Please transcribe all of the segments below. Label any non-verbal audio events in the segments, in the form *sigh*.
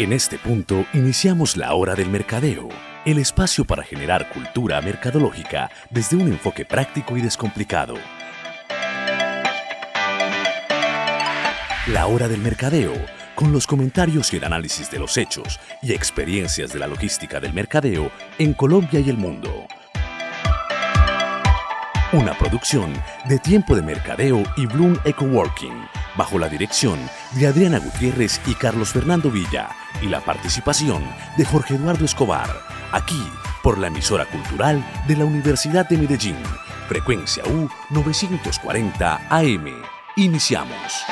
En este punto iniciamos la hora del mercadeo, el espacio para generar cultura mercadológica desde un enfoque práctico y descomplicado. La hora del mercadeo, con los comentarios y el análisis de los hechos y experiencias de la logística del mercadeo en Colombia y el mundo. Una producción de Tiempo de Mercadeo y Bloom Eco Working, bajo la dirección de Adriana Gutiérrez y Carlos Fernando Villa, y la participación de Jorge Eduardo Escobar, aquí por la emisora cultural de la Universidad de Medellín, frecuencia U 940 AM. Iniciamos.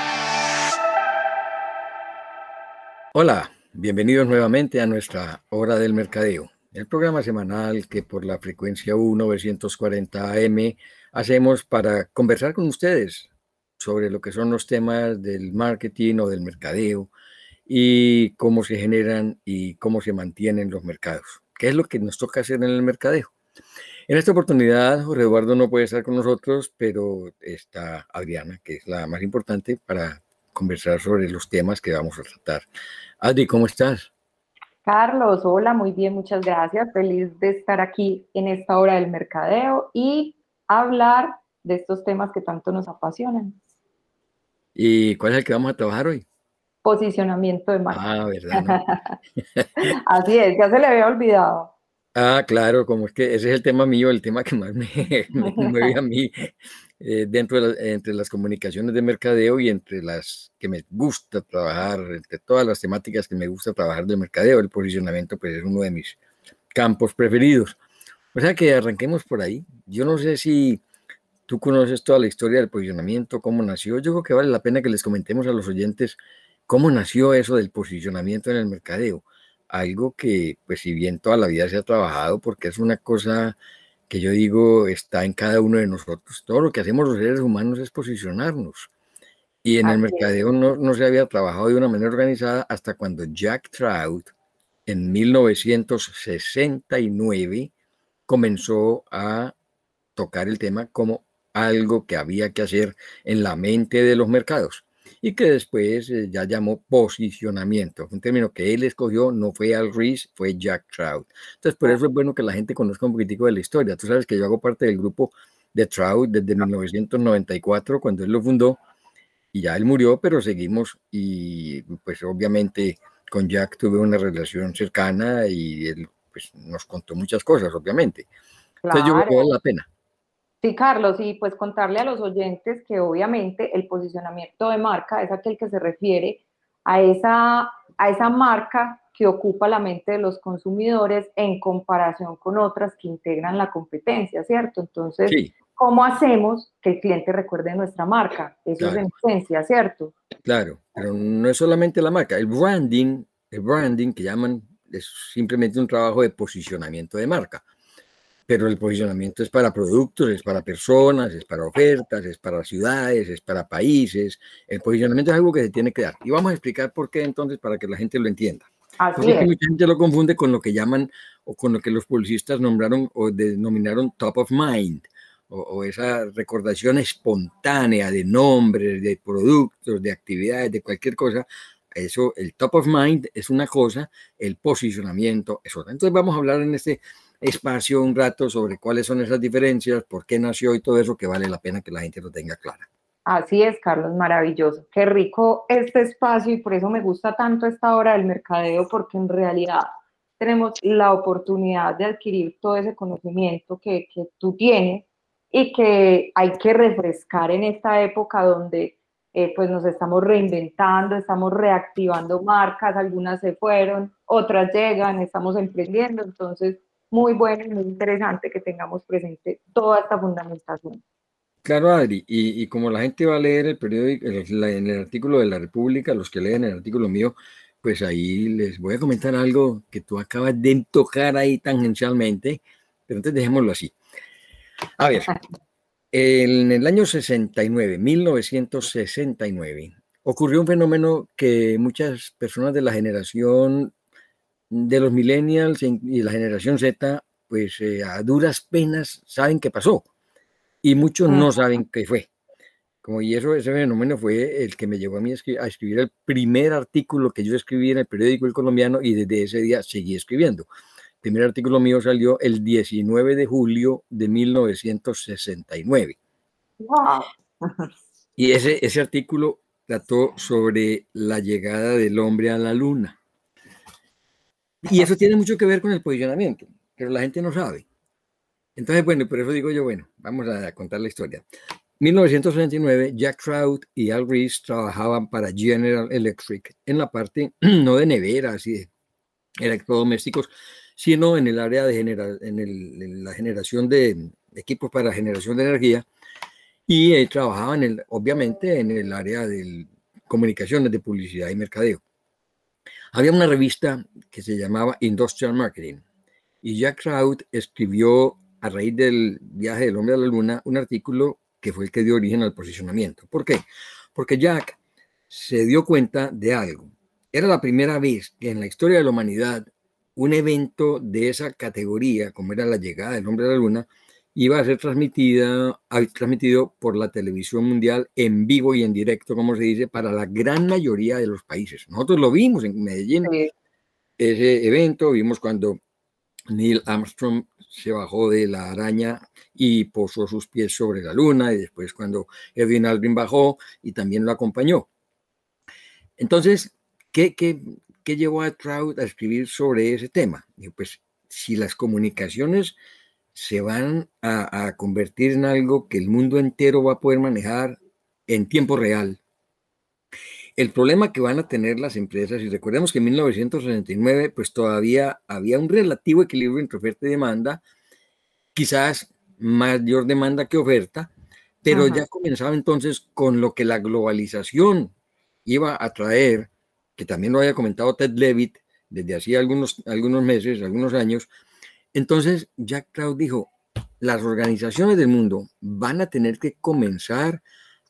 Hola, bienvenidos nuevamente a nuestra Hora del Mercadeo el programa semanal que por la frecuencia U940 AM hacemos para conversar con ustedes sobre lo que son los temas del marketing o del mercadeo y cómo se generan y cómo se mantienen los mercados. ¿Qué es lo que nos toca hacer en el mercadeo? En esta oportunidad, Jorge Eduardo no puede estar con nosotros, pero está Adriana, que es la más importante para conversar sobre los temas que vamos a tratar. Adri, ¿cómo estás? Carlos, hola, muy bien, muchas gracias. Feliz de estar aquí en esta hora del mercadeo y hablar de estos temas que tanto nos apasionan. ¿Y cuál es el que vamos a trabajar hoy? Posicionamiento de marca. Ah, verdad. *laughs* Así es, ya se le había olvidado. Ah, claro, como es que ese es el tema mío, el tema que más me, *laughs* me mueve a mí eh, dentro de entre las comunicaciones de mercadeo y entre las que me gusta trabajar, entre todas las temáticas que me gusta trabajar del mercadeo, el posicionamiento pues es uno de mis campos preferidos. O sea que arranquemos por ahí. Yo no sé si tú conoces toda la historia del posicionamiento, cómo nació. Yo creo que vale la pena que les comentemos a los oyentes cómo nació eso del posicionamiento en el mercadeo. Algo que, pues si bien toda la vida se ha trabajado, porque es una cosa que yo digo está en cada uno de nosotros. Todo lo que hacemos los seres humanos es posicionarnos. Y en el mercadeo no, no, se había trabajado de una manera organizada hasta cuando Jack Trout en 1969 comenzó a tocar el tema como algo que había que hacer en la mente de los mercados y que después eh, ya llamó posicionamiento. Un término que él escogió no fue Al Rees, fue Jack Trout. Entonces, por eso es bueno que la gente conozca un poquitico de la historia. Tú sabes que yo hago parte del grupo de Trout desde 1994, cuando él lo fundó, y ya él murió, pero seguimos y pues obviamente con Jack tuve una relación cercana y él pues, nos contó muchas cosas, obviamente. Entonces yo creo que vale la pena. Sí, Carlos, y pues contarle a los oyentes que obviamente el posicionamiento de marca es aquel que se refiere a esa, a esa marca que ocupa la mente de los consumidores en comparación con otras que integran la competencia, ¿cierto? Entonces, ¿cómo hacemos que el cliente recuerde nuestra marca? Eso es en esencia, ¿cierto? Claro, pero no es solamente la marca, el branding, el branding que llaman es simplemente un trabajo de posicionamiento de marca pero el posicionamiento es para productos, es para personas, es para ofertas, es para ciudades, es para países. El posicionamiento es algo que se tiene que dar. Y vamos a explicar por qué entonces para que la gente lo entienda. Así es. Mucha gente lo confunde con lo que llaman o con lo que los publicistas nombraron o denominaron top of mind. O, o, esa recordación espontánea de nombres, de productos, de actividades, de cualquier cosa, eso, el top of mind es una cosa, el posicionamiento es otra. Entonces vamos a hablar en este espacio un rato sobre cuáles son esas diferencias, por qué nació y todo eso que vale la pena que la gente lo tenga clara. Así es, Carlos, maravilloso. Qué rico este espacio y por eso me gusta tanto esta hora del mercadeo, porque en realidad tenemos la oportunidad de adquirir todo ese conocimiento que, que tú tienes y que hay que refrescar en esta época donde eh, pues nos estamos reinventando, estamos reactivando marcas, algunas se fueron, otras llegan, estamos emprendiendo, entonces muy bueno y muy interesante que tengamos presente toda esta fundamentación. Claro, Adri, y, como la gente va a leer el periódico, en el artículo de la República, los que leen el artículo mío, pues ahí les voy a comentar algo que tú acabas de tocar ahí tangencialmente, pero entonces dejémoslo así. A ver, en el año 69, 1969, ocurrió un fenómeno que muchas personas de la generación de los millennials y la generación Z, pues eh, a duras penas saben qué pasó y muchos no saben qué fue. como y eso, ese fenómeno fue el que me llevó a mí a escribir, el primer artículo que yo escribí en el periódico El Colombiano y desde ese día seguí escribiendo. El primer artículo mío salió el 19 de julio de 1969. Wow. Y ese, ese artículo trató sobre la llegada del hombre a la luna. Y eso tiene mucho que ver con el posicionamiento, pero la gente no sabe. Entonces, bueno, por eso digo yo, bueno, vamos a contar la historia. 1969, Jack Trout y Al Reese trabajaban para General Electric en la parte *clears throat* no de neveras y de electrodomésticos, sino en el área de en, la generación de equipos para generación de energía y eh, trabajaban en obviamente en el área de comunicaciones, de publicidad y mercadeo. Había una revista que se llamaba Industrial Marketing y Jack Trout escribió a raíz del viaje del hombre a la luna un artículo que fue el que dio origen al posicionamiento. ¿Por qué? Porque Jack se dio cuenta de algo. Era la primera vez que en la historia de la humanidad un evento de esa categoría, como era la llegada del hombre a la luna, iba a ser transmitida, transmitido por la televisión mundial en vivo y en directo, como se dice, para la gran mayoría de los países. Nosotros lo vimos en Medellín, ese evento, vimos cuando Neil Armstrong se bajó de la araña y posó sus pies sobre la luna, y después cuando Edwin Aldrin bajó y también lo acompañó. Entonces, ¿qué, qué, qué llevó a Trout a escribir sobre ese tema? pues si las comunicaciones se van a, a, convertir en algo que el mundo entero va a poder manejar en tiempo real, el problema que van a tener las empresas, y recordemos que en 1969 pues todavía había un relativo equilibrio entre oferta y demanda, quizás mayor demanda que oferta, pero ya comenzaba entonces con lo que la globalización iba a traer, que también lo había comentado Ted Levitt desde hacía algunos, algunos meses, algunos años. Entonces Jack Trout dijo, las organizaciones del mundo van a tener que comenzar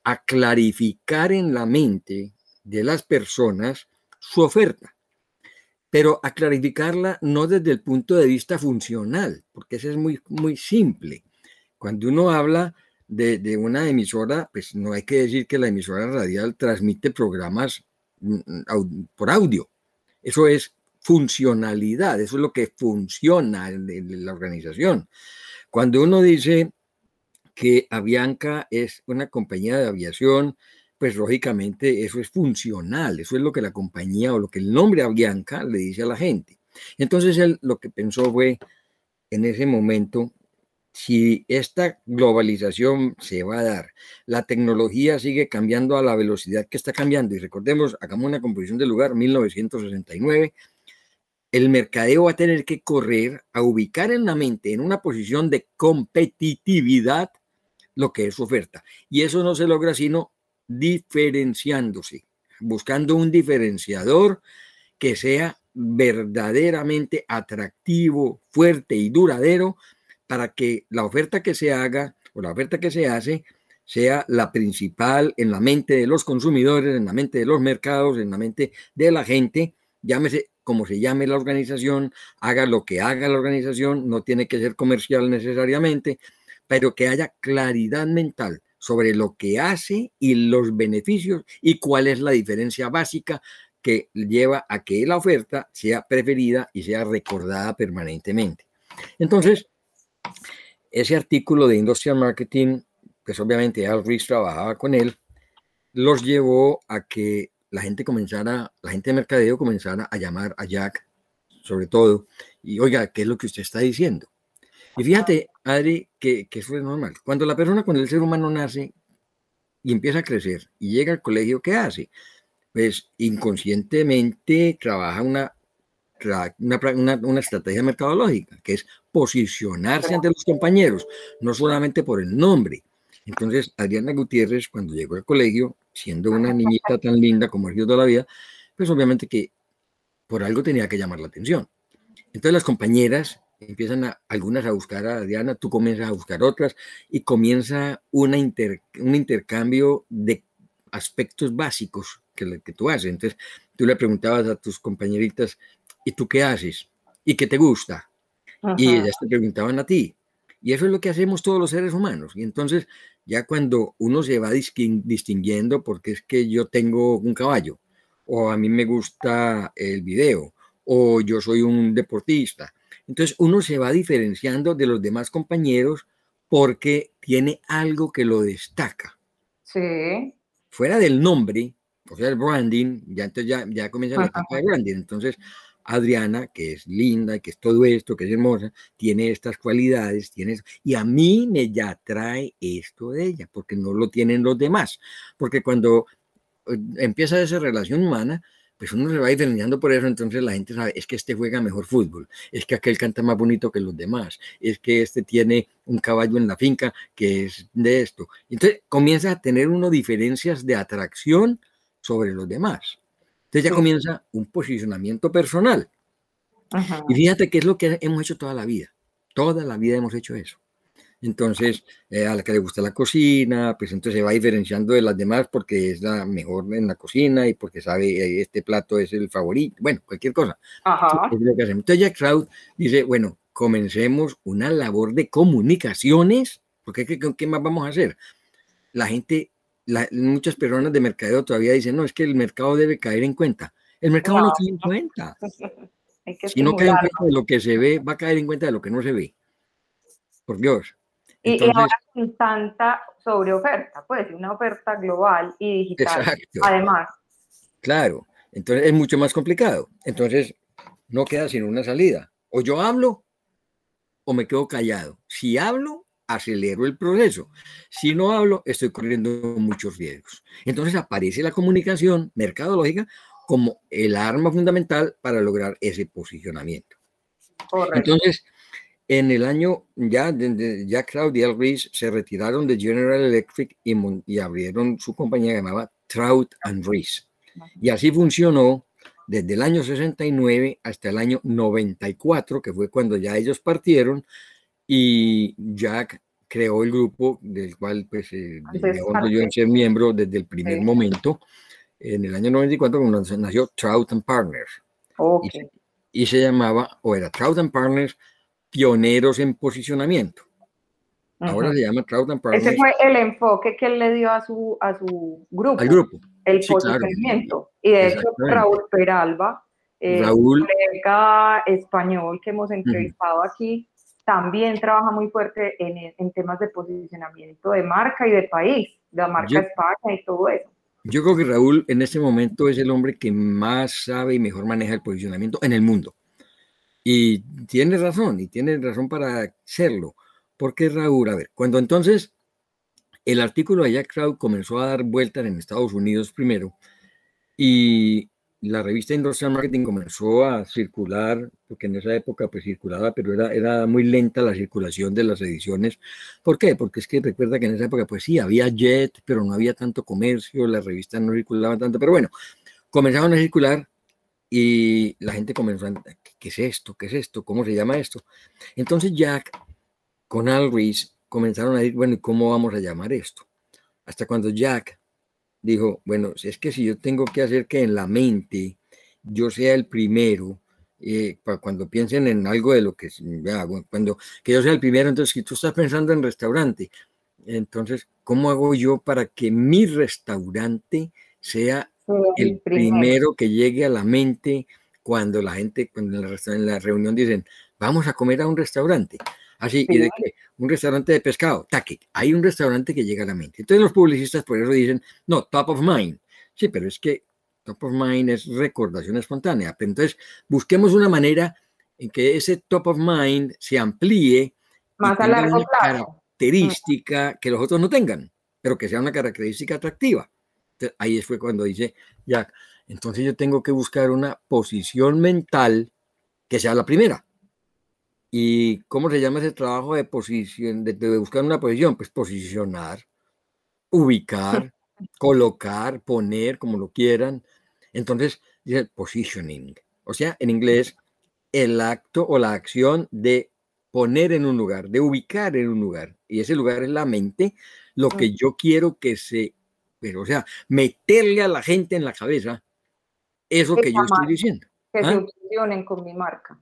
a clarificar en la mente de las personas su oferta, pero a clarificarla no desde el punto de vista funcional, porque eso es muy, muy simple. Cuando uno habla de, de, una emisora, pues no hay que decir que la emisora radial transmite programas mm, por audio. Eso es funcionalidad, eso es lo que funciona en la organización. Cuando uno dice que Avianca es una compañía de aviación pues lógicamente eso es funcional, eso es lo que la compañía o lo que el nombre Avianca le dice a la gente. Entonces él lo que pensó fue en ese momento, si esta globalización se va a dar, la tecnología sigue cambiando a la velocidad que está cambiando, y recordemos, hagamos una composición del lugar, 1969, el mercadeo va a tener que correr a ubicar en la mente, en una posición de competitividad, lo que es oferta. Y eso no se logra sino diferenciándose, buscando un diferenciador que sea verdaderamente atractivo, fuerte y duradero para que la oferta que se haga o la oferta que se hace sea la principal en la mente de los consumidores, en la mente de los mercados, en la mente de la gente, llámese como se llame la organización, haga lo que haga la organización, no tiene que ser comercial necesariamente, pero que haya claridad mental sobre lo que hace y los beneficios y cuál es la diferencia básica que lleva a que la oferta sea preferida y sea recordada permanentemente. Entonces, ese artículo de Industrial Marketing, pues obviamente Al Rees trabajaba con él, los llevó a que la gente comenzara, la gente de mercadeo comenzara a llamar a Jack, sobre todo, y oiga, ¿qué es lo que usted está diciendo? Y fíjate, Adri, que, eso es normal. Cuando la persona, cuando el ser humano nace y empieza a crecer y llega al colegio, ¿qué hace? Pues inconscientemente trabaja una, una, estrategia mercadológica, que es posicionarse ante los compañeros, no solamente por el nombre. Entonces, Adriana Gutiérrez, cuando llegó al colegio, siendo una niñita tan linda como ha sido toda la vida, pues obviamente que por algo tenía que llamar la atención. Entonces las compañeras empiezan a, algunas a buscar a Diana, tú comienzas a buscar otras y comienza una un intercambio de aspectos básicos que, que tú haces. Entonces tú le preguntabas a tus compañeritas, ¿y tú qué haces? ¿Y qué te gusta? Y ellas te preguntaban a ti. Y eso es lo que hacemos todos los seres humanos. Y entonces Ya cuando uno se va distinguiendo porque es que yo tengo un caballo, o a mí me gusta el video, o yo soy un deportista. Entonces uno se va diferenciando de los demás compañeros porque tiene algo que lo destaca. Sí. Fuera del nombre, o sea, el branding, ya entonces ya, ya comienza la etapa de branding. Entonces, Adriana, que es linda, que es todo esto, que es hermosa, tiene estas cualidades, tiene y a mí me ya atrae esto de ella, porque no lo tienen los demás. Porque cuando eh, empieza esa relación humana, pues uno se va diferenciando por eso, entonces la gente sabe, es que este juega mejor fútbol, es que aquel canta más bonito que los demás, es que este tiene un caballo en la finca que es de esto. Entonces comienza a tener uno diferencias de atracción sobre los demás. Entonces ya comienza un posicionamiento personal. Y fíjate que es lo que hemos hecho toda la vida. Toda la vida hemos hecho eso. Entonces, eh, a la que le gusta la cocina, pues entonces se va diferenciando de las demás porque es la mejor en la cocina y porque sabe eh, este plato es el favorito. Bueno, cualquier cosa. Entonces Jack Trout dice, bueno, comencemos una labor de comunicaciones, porque ¿qué, ¿qué más vamos a hacer? La gente muchas personas de mercadeo todavía dicen, no, es que el mercado debe caer en cuenta. El mercado no, cae en cuenta. *laughs* si no cae en cuenta de lo que se ve, va a caer en cuenta de lo que no se ve. Por Dios. y, ahora con tanta sobreoferta, pues una oferta global y digital. Además. Claro, entonces es mucho más complicado. Entonces no queda sino una salida. O yo hablo o me quedo callado. Si hablo, acelero el proceso. Si no hablo, estoy corriendo muchos riesgos. Entonces aparece la comunicación mercadológica como el arma fundamental para lograr ese posicionamiento. Entonces, en el año ya, ya Claudia Ruiz se retiraron de General Electric y, y abrieron su compañía llamada Trout and Reese. Y así funcionó desde el año 69 hasta el año 94, que fue cuando ya ellos partieron y Jack creó el grupo del cual pues eh, yo ser miembro desde el primer momento, en el año 94 cuando nació Trout and Partners. Y, se llamaba, o era Trout and Partners, pioneros en posicionamiento. Ahora se llama Trout and Partners. Ese fue el enfoque que él le dio a su, a su grupo. Al grupo. El posicionamiento. Y de hecho, Raúl Peralba, eh, Raúl, colega español que hemos entrevistado aquí, también trabaja muy fuerte en, en, temas de posicionamiento de marca y de país, de la marca España y todo eso. Yo creo que Raúl en este momento es el hombre que más sabe y mejor maneja el posicionamiento en el mundo. Y tiene razón, y tiene razón para serlo. Porque Raúl, a ver, cuando entonces el artículo de Jack Trout comenzó a dar vueltas en Estados Unidos primero, y la revista Industrial Marketing comenzó a circular, porque en esa época pues circulaba, pero era, era muy lenta la circulación de las ediciones. ¿Por qué? Porque es que recuerda que en esa época pues sí, había jet, pero no había tanto comercio, las revistas no circulaban tanto, pero bueno, comenzaron a circular y la gente comenzó a, ¿qué es esto? ¿Qué es esto? ¿Cómo se llama esto? Entonces Jack con Al Reese comenzaron a decir, bueno, ¿y cómo vamos a llamar esto? Hasta cuando Jack dijo, bueno, es que si yo tengo que hacer que en la mente yo sea el primero, eh, cuando piensen en algo de lo que hago, cuando que yo sea el primero, entonces si tú estás pensando en restaurante, entonces, ¿cómo hago yo para que mi restaurante sea el primero. que llegue a la mente cuando la gente, cuando en la, en la reunión dicen, vamos a comer a un restaurante? Así, y de que un restaurante de pescado, taque, hay un restaurante que llega a la mente. Entonces los publicistas por eso dicen, no, top of mind. Sí, pero es que top of mind es recordación espontánea. entonces busquemos una manera en que ese top of mind se amplíe más a largo una característica que los otros no tengan, pero que sea una característica atractiva. ahí fue cuando dice ya, entonces yo tengo que buscar una posición mental que sea la primera. ¿Y cómo se llama ese trabajo de posición, de, buscar una posición? Pues posicionar, ubicar, *laughs* colocar, poner, como lo quieran. Entonces, dice positioning. O sea, en inglés, el acto o la acción de poner en un lugar, de ubicar en un lugar. Y ese lugar es la mente, lo que yo quiero que se, pero o sea, meterle a la gente en la cabeza eso que yo estoy diciendo. Que se ¿ah? obsesionen con mi marca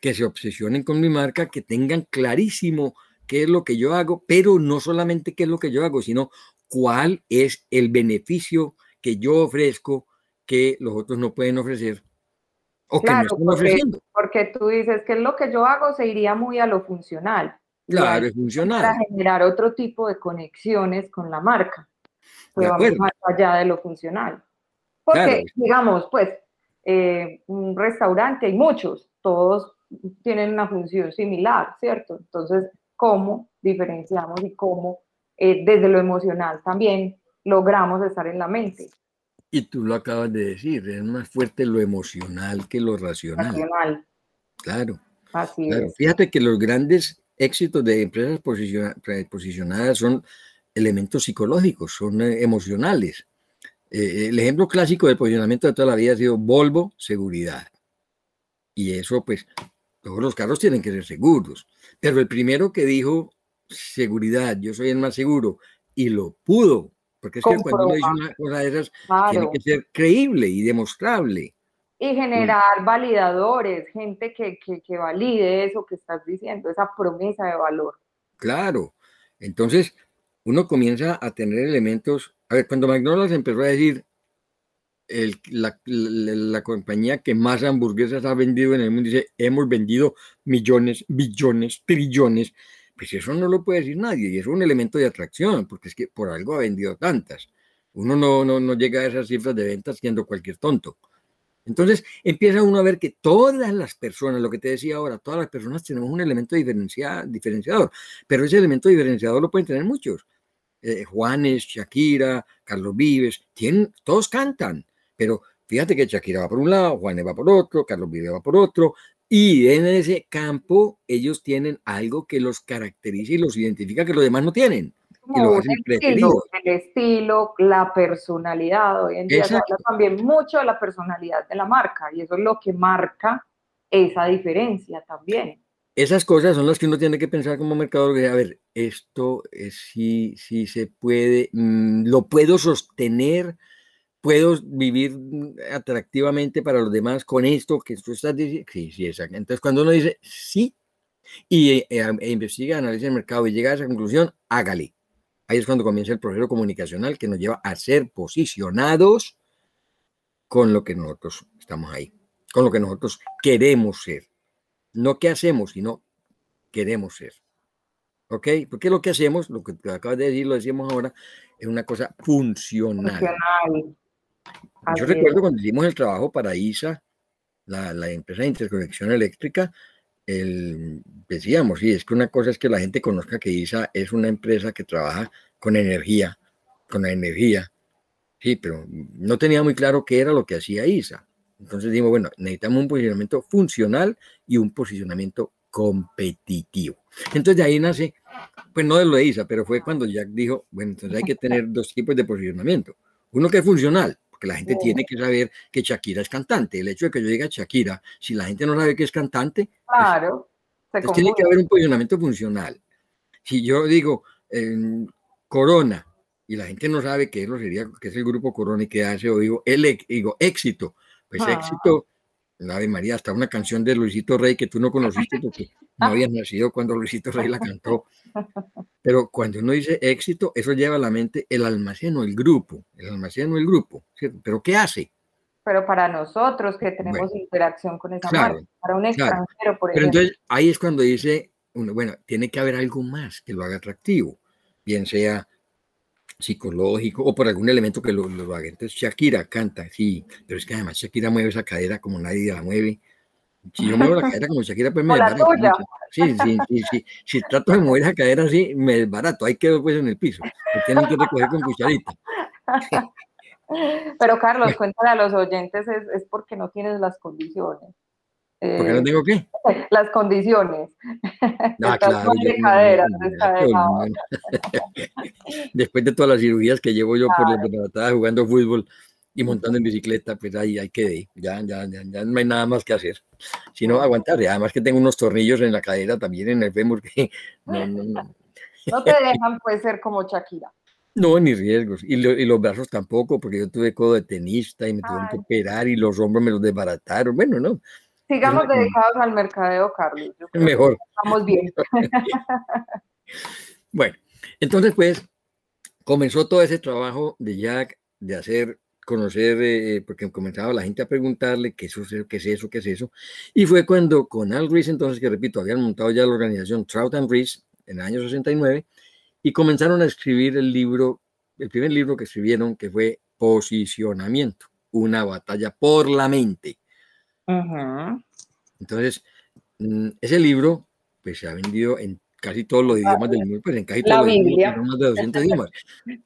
que se obsesionen con mi marca, que tengan clarísimo qué es lo que yo hago, pero no solamente qué es lo que yo hago, sino cuál es el beneficio que yo ofrezco que los otros no pueden ofrecer o que no están porque, ofreciendo. Porque tú dices que es lo que yo hago se iría muy a lo funcional. Claro, es funcional. Para generar otro tipo de conexiones con la marca. Pues vamos más allá de lo funcional. Porque, digamos, pues, eh, un restaurante, hay muchos, todos tienen una función similar, ¿cierto? Entonces, ¿cómo diferenciamos y cómo eh, desde lo emocional también logramos estar en la mente? Y tú lo acabas de decir, es más fuerte lo emocional que lo racional. Racional. Claro. Así Es. Fíjate que los grandes éxitos de empresas posicionadas son elementos psicológicos, son eh, emocionales. Eh, el ejemplo clásico del posicionamiento de toda la vida ha sido Volvo Seguridad. Y eso, pues, todos los carros tienen que ser seguros. Pero el primero que dijo seguridad, yo soy el más seguro, y lo pudo, porque es que cuando uno dice una cosa de esas, tiene que ser creíble y demostrable. Y generar validadores, gente que, que, que valide eso que estás diciendo, esa promesa de valor. Claro. Entonces, uno comienza a tener elementos. A ver, cuando McDonald's empezó a decir el, la, la, compañía que más hamburguesas ha vendido en el mundo, dice, hemos vendido millones, billones, trillones, pues eso no lo puede decir nadie y es un elemento de atracción, porque es que por algo ha vendido tantas. Uno no, no, no llega a esas cifras de ventas siendo cualquier tonto. Entonces empieza uno a ver que todas las personas, lo que te decía ahora, todas las personas tenemos un elemento diferenciador, pero ese elemento diferenciador lo pueden tener muchos. Eh, Juanes, Shakira, Carlos Vives, tienen, todos cantan, pero fíjate que Shakira va por un lado, Juanes va por otro, Carlos Vives va por otro, y en ese campo ellos tienen algo que los caracteriza y los identifica que los demás no tienen el, estilo, la personalidad. Hoy en día se habla también mucho de la personalidad de la marca y eso es lo que marca esa diferencia también. Esas cosas son las que uno tiene que pensar como mercador. A ver, esto sí, sí se puede, mm, lo puedo sostener, puedo vivir atractivamente para los demás con esto que tú estás diciendo. Sí, sí, exacto. Entonces, cuando uno dice sí y eh, e investiga, analiza el mercado y llega a esa conclusión, hágale. Ahí es cuando comienza el proceso comunicacional que nos lleva a ser posicionados con lo que nosotros estamos ahí, con lo que nosotros queremos ser. No qué hacemos, sino queremos ser. ¿Ok? Porque lo que hacemos, lo que acabas de decir, lo decíamos ahora, es una cosa funcional. Yo recuerdo cuando hicimos el trabajo para ISA, la, la empresa de interconexión eléctrica, el, decíamos, sí, es que una cosa es que la gente conozca que ISA es una empresa que trabaja con energía, con la energía, sí, pero no tenía muy claro qué era lo que hacía ISA. Entonces dijimos, bueno, necesitamos un posicionamiento funcional y un posicionamiento competitivo. Entonces de ahí nace, pues no de lo de ISA, pero fue cuando Jack dijo, bueno, entonces hay que tener dos tipos de posicionamiento. Uno que es funcional, porque la gente tiene que saber que Shakira es cantante. El hecho de que yo diga Shakira, si la gente no sabe que es cantante, claro, pues, tiene que haber un posicionamiento funcional. Si yo digo Corona y la gente no sabe qué es, lo sería, que es el grupo Corona y qué hace, o digo, el, digo éxito, pues ah. éxito, la de María, hasta una canción de Luisito Rey que tú no conociste *laughs* porque no habías nacido cuando Luisito Rey la cantó. Pero cuando uno dice éxito, eso lleva a la mente el almacén o el grupo, el almacén o el grupo, ¿cierto? Pero ¿qué hace? Pero para nosotros que tenemos interacción con esa marca, para un extranjero, por ejemplo. Pero entonces ahí es cuando dice, uno, bueno, tiene que haber algo más que lo haga atractivo, bien sea psicológico o por algún elemento que lo, lo haga. Entonces Shakira canta, sí, pero es que además Shakira mueve esa cadera como nadie la mueve si yo muevo la cadera como Shakira, pues me *laughs* desbarato. Sí, sí, sí, sí. Si trato de mover esa cadera así, me desbarato. Ahí quedo pues en el piso. Me tienen que recoger con cucharita. *laughs* Pero Carlos, cuéntale a los oyentes, es, es porque no tienes las condiciones. ¿Por qué no tengo qué? *laughs* Las condiciones. Ah, claro. De cadera, *laughs* Después de todas las cirugías que llevo yo por la desbaratada jugando fútbol, y montando en bicicleta, pues ahí, ahí quedé, ya, ya, ya, ya, no hay nada más que hacer, sino aguantar, además que tengo unos tornillos en la cadera, también en el fémur, que *laughs* no, no, no. no te dejan pues ser como Shakira. No, ni riesgos. Y, y, los brazos tampoco, porque yo tuve codo de tenista y me tuvieron que operar y los hombros me los desbarataron. Bueno, no. Sigamos dedicados al mercadeo, Carlos. Mejor. Estamos bien. *laughs* bueno, entonces pues comenzó todo ese trabajo de Jack de hacer conocer, eh, porque comenzaba la gente a preguntarle qué es, eso, qué es eso, qué es eso. Y fue cuando con Al Reese, entonces, que repito, habían montado ya la organización Trout and Reese en el año 69 y comenzaron a escribir el libro, el primer libro que escribieron, que fue Posicionamiento, una batalla por la mente. Entonces, mm, ese libro pues se ha vendido en casi todos los idiomas del mundo, pues en casi todos los idiomas, más de 200 idiomas,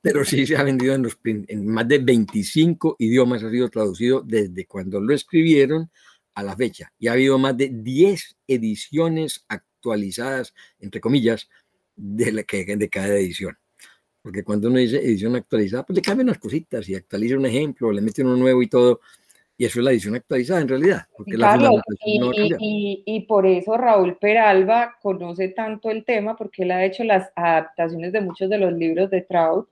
pero sí se ha vendido en, los, en más de 25 idiomas, ha sido traducido desde cuando lo escribieron a la fecha, y ha habido más de 10 ediciones actualizadas, entre comillas, de, la, de cada edición. Porque cuando uno dice edición actualizada, pues le cambian unas cositas y actualiza un ejemplo, le mete uno nuevo y todo, y eso es la edición actualizada en realidad. Porque y, y, por eso Raúl Peralba conoce tanto el tema, porque él ha hecho las adaptaciones de muchos de los libros de Trout.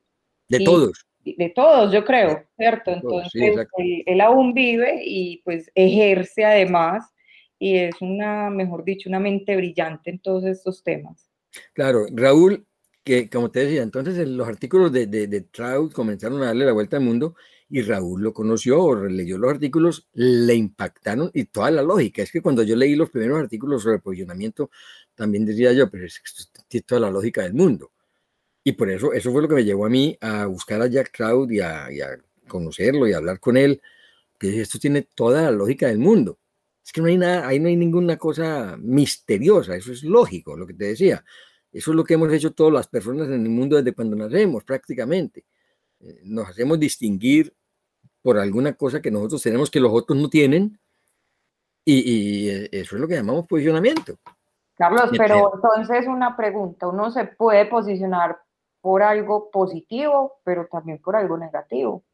De todos. De todos, yo creo, ¿cierto? Entonces, él, aún vive y pues ejerce además, y es una, mejor dicho, una mente brillante en todos estos temas. Claro, Raúl, que como te decía, entonces los artículos de, de, de Trout comenzaron a darle la vuelta al mundo y Raúl lo conoció o leyó los artículos, le impactaron y toda la lógica. Es que cuando yo leí los primeros artículos sobre posicionamiento, también decía yo, pero es que toda la lógica del mundo. Y por eso, eso fue lo que me llevó a mí a buscar a Jack Trout y a, conocerlo y a hablar con él, que esto tiene toda la lógica del mundo. Es que no hay nada, ahí no hay ninguna cosa misteriosa, eso es lógico, lo que te decía. Eso es lo que hemos hecho todas las personas en el mundo desde cuando nacemos, prácticamente. Eh, nos hacemos distinguir por alguna cosa que nosotros tenemos que los otros no tienen. Y, eh, eso es lo que llamamos posicionamiento. Carlos, pero entonces una pregunta, uno se puede posicionar por algo positivo, pero también por algo negativo.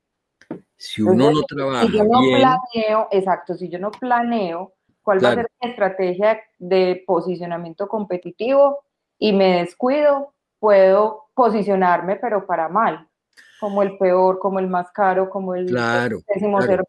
Si uno no trabaja. Si yo no planeo, exacto, si yo no planeo cuál va a ser mi estrategia de posicionamiento competitivo y me descuido, puedo posicionarme, pero para mal como el peor, como el más caro, como el claro,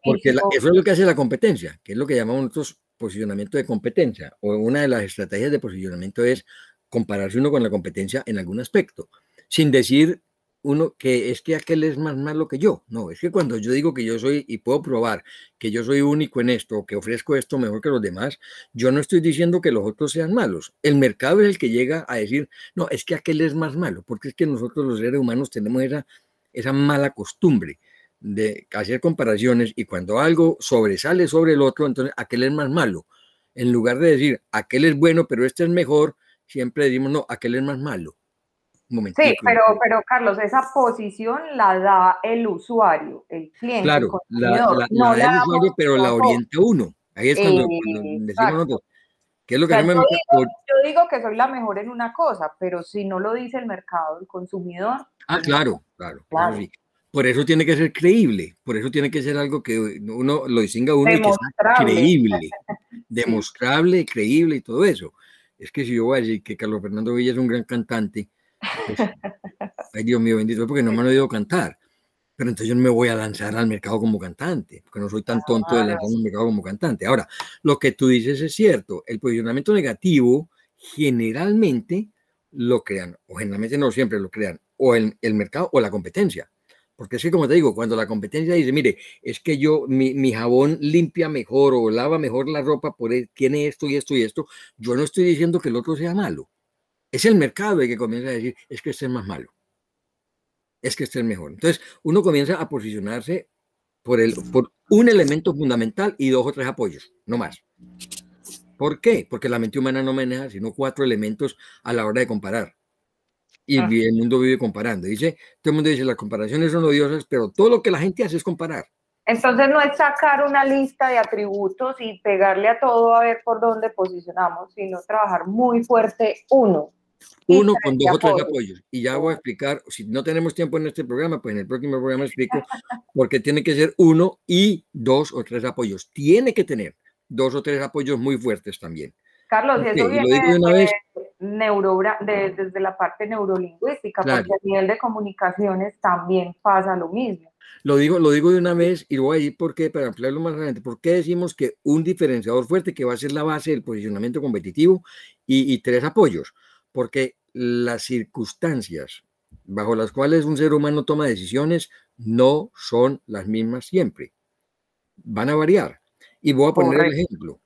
Porque eso es lo que hace la competencia, que es lo que llamamos nosotros posicionamiento de competencia. O una de las estrategias de posicionamiento es compararse uno con la competencia en algún aspecto, sin decir uno que es que aquel es más malo que yo. No, es que cuando yo digo que yo soy y puedo probar que yo soy único en esto, que ofrezco esto mejor que los demás, yo no estoy diciendo que los otros sean malos. El mercado es el que llega a decir, no, es que aquel es más malo, porque es que nosotros los seres humanos tenemos esa esa mala costumbre de hacer comparaciones y cuando algo sobresale sobre el otro, entonces aquel es más malo. En lugar de decir aquel es bueno, pero este es mejor, siempre decimos no, aquel es más malo. sí, pero, pero Carlos, esa posición la da el usuario, el cliente. Claro, la, da el usuario, pero la orienta uno. Ahí es cuando, decimos nosotros. ¿Qué es lo que yo, digo, yo digo que soy la mejor en una cosa, pero si no lo dice el mercado, el consumidor, Ah, claro, claro. Por eso tiene que ser creíble, por eso tiene que ser algo que uno lo distinga uno y que sea creíble, *laughs* demostrable, creíble y todo eso. Es que si yo voy a decir que Carlos Fernando Villa es un gran cantante, pues, *laughs* ay Dios mío bendito, porque no me han oído cantar. Pero entonces yo no me voy a lanzar al mercado como cantante, porque no soy tan tonto de lanzarme al mercado como cantante. Ahora, lo que tú dices es cierto, el posicionamiento negativo generalmente lo crean, o generalmente no siempre lo crean, o el, el mercado o la competencia. Porque es que, como te digo, cuando la competencia dice, mire, es que yo, mi, mi, jabón limpia mejor o lava mejor la ropa, por tiene esto y esto y esto, yo no estoy diciendo que el otro sea malo. Es el mercado el que comienza a decir, es que este es más malo. Es que este es mejor. Entonces, uno comienza a posicionarse por, el, por un elemento fundamental y dos o tres apoyos, no más. ¿Por qué? Porque la mente humana no maneja sino cuatro elementos a la hora de comparar y ah. el mundo vive comparando. Dice, todo el mundo dice, las comparaciones son odiosas, pero todo lo que la gente hace es comparar. Entonces no es sacar una lista de atributos y pegarle a todo a ver por dónde posicionamos, sino trabajar muy fuerte uno. Uno con dos o tres apoyos. Y ya voy a explicar, si no tenemos tiempo en este programa, pues en el próximo programa explico por qué tiene que ser uno y dos o tres apoyos. Tiene que tener dos o tres apoyos muy fuertes también. Carlos, y eso viene de una vez, neuro, desde la parte neurolingüística, porque a nivel de comunicaciones también pasa lo mismo. Lo digo, lo digo de una vez y voy a ir porque, para ampliarlo más adelante, ¿por qué decimos que un diferenciador fuerte que va a ser la base del posicionamiento competitivo y, tres apoyos? Porque las circunstancias bajo las cuales un ser humano toma decisiones no son las mismas siempre. Van a variar. Y voy a poner el ejemplo.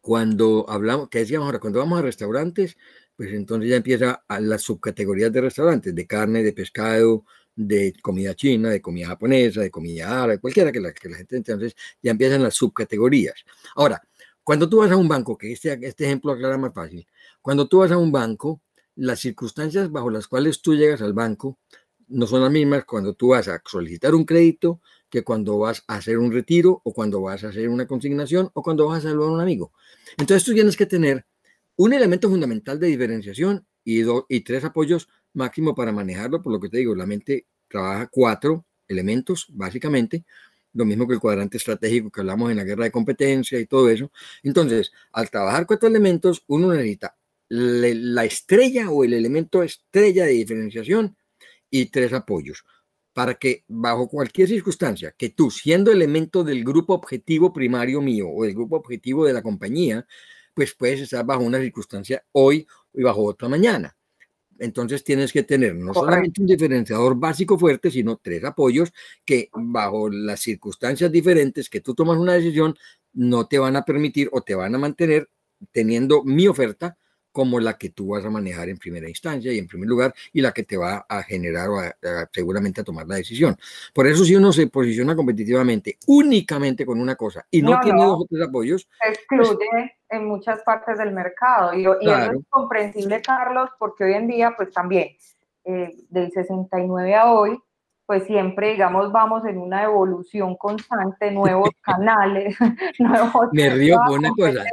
Cuando hablamos, ¿qué decíamos ahora? Cuando vamos a restaurantes, pues entonces ya empieza a las subcategorías de restaurantes, de carne, de pescado, de comida china, de comida japonesa, de comida árabe, cualquiera que la, que la gente entonces ya empiezan las subcategorías. Ahora, cuando tú vas a un banco, que este, este ejemplo aclara más fácil, cuando tú vas a un banco, las circunstancias bajo las cuales tú llegas al banco no son las mismas cuando tú vas a solicitar un crédito que cuando vas a hacer un retiro o cuando vas a hacer una consignación o cuando vas a saludar a un amigo. Entonces tú tienes que tener un elemento fundamental de diferenciación y, y tres apoyos máximo para manejarlo, por lo que te digo, la mente trabaja cuatro elementos básicamente, lo mismo que el cuadrante estratégico que hablamos en la guerra de competencia y todo eso. Entonces, al trabajar cuatro elementos, uno necesita la estrella o el elemento estrella de diferenciación y tres apoyos para que bajo cualquier circunstancia que tú, siendo elemento del grupo objetivo primario mío o del grupo objetivo de la compañía, pues puedes estar bajo una circunstancia hoy y bajo otra mañana. Entonces tienes que tener no solamente un diferenciador básico fuerte, sino tres apoyos que bajo las circunstancias diferentes que tú tomas una decisión no te van a permitir o te van a mantener teniendo mi oferta como la que tú vas a manejar en primera instancia y en primer lugar y la que te va a generar seguramente a tomar la decisión. Por eso si uno se posiciona competitivamente únicamente con una cosa y no, tiene dos o tres apoyos, se pues excluye en muchas partes del mercado y, eso es comprensible, Carlos, porque hoy en día pues también eh, del 69 a hoy pues siempre, digamos, vamos en una evolución constante, *laughs* nuevos canales, *laughs* nuevos... Me río por una cosa.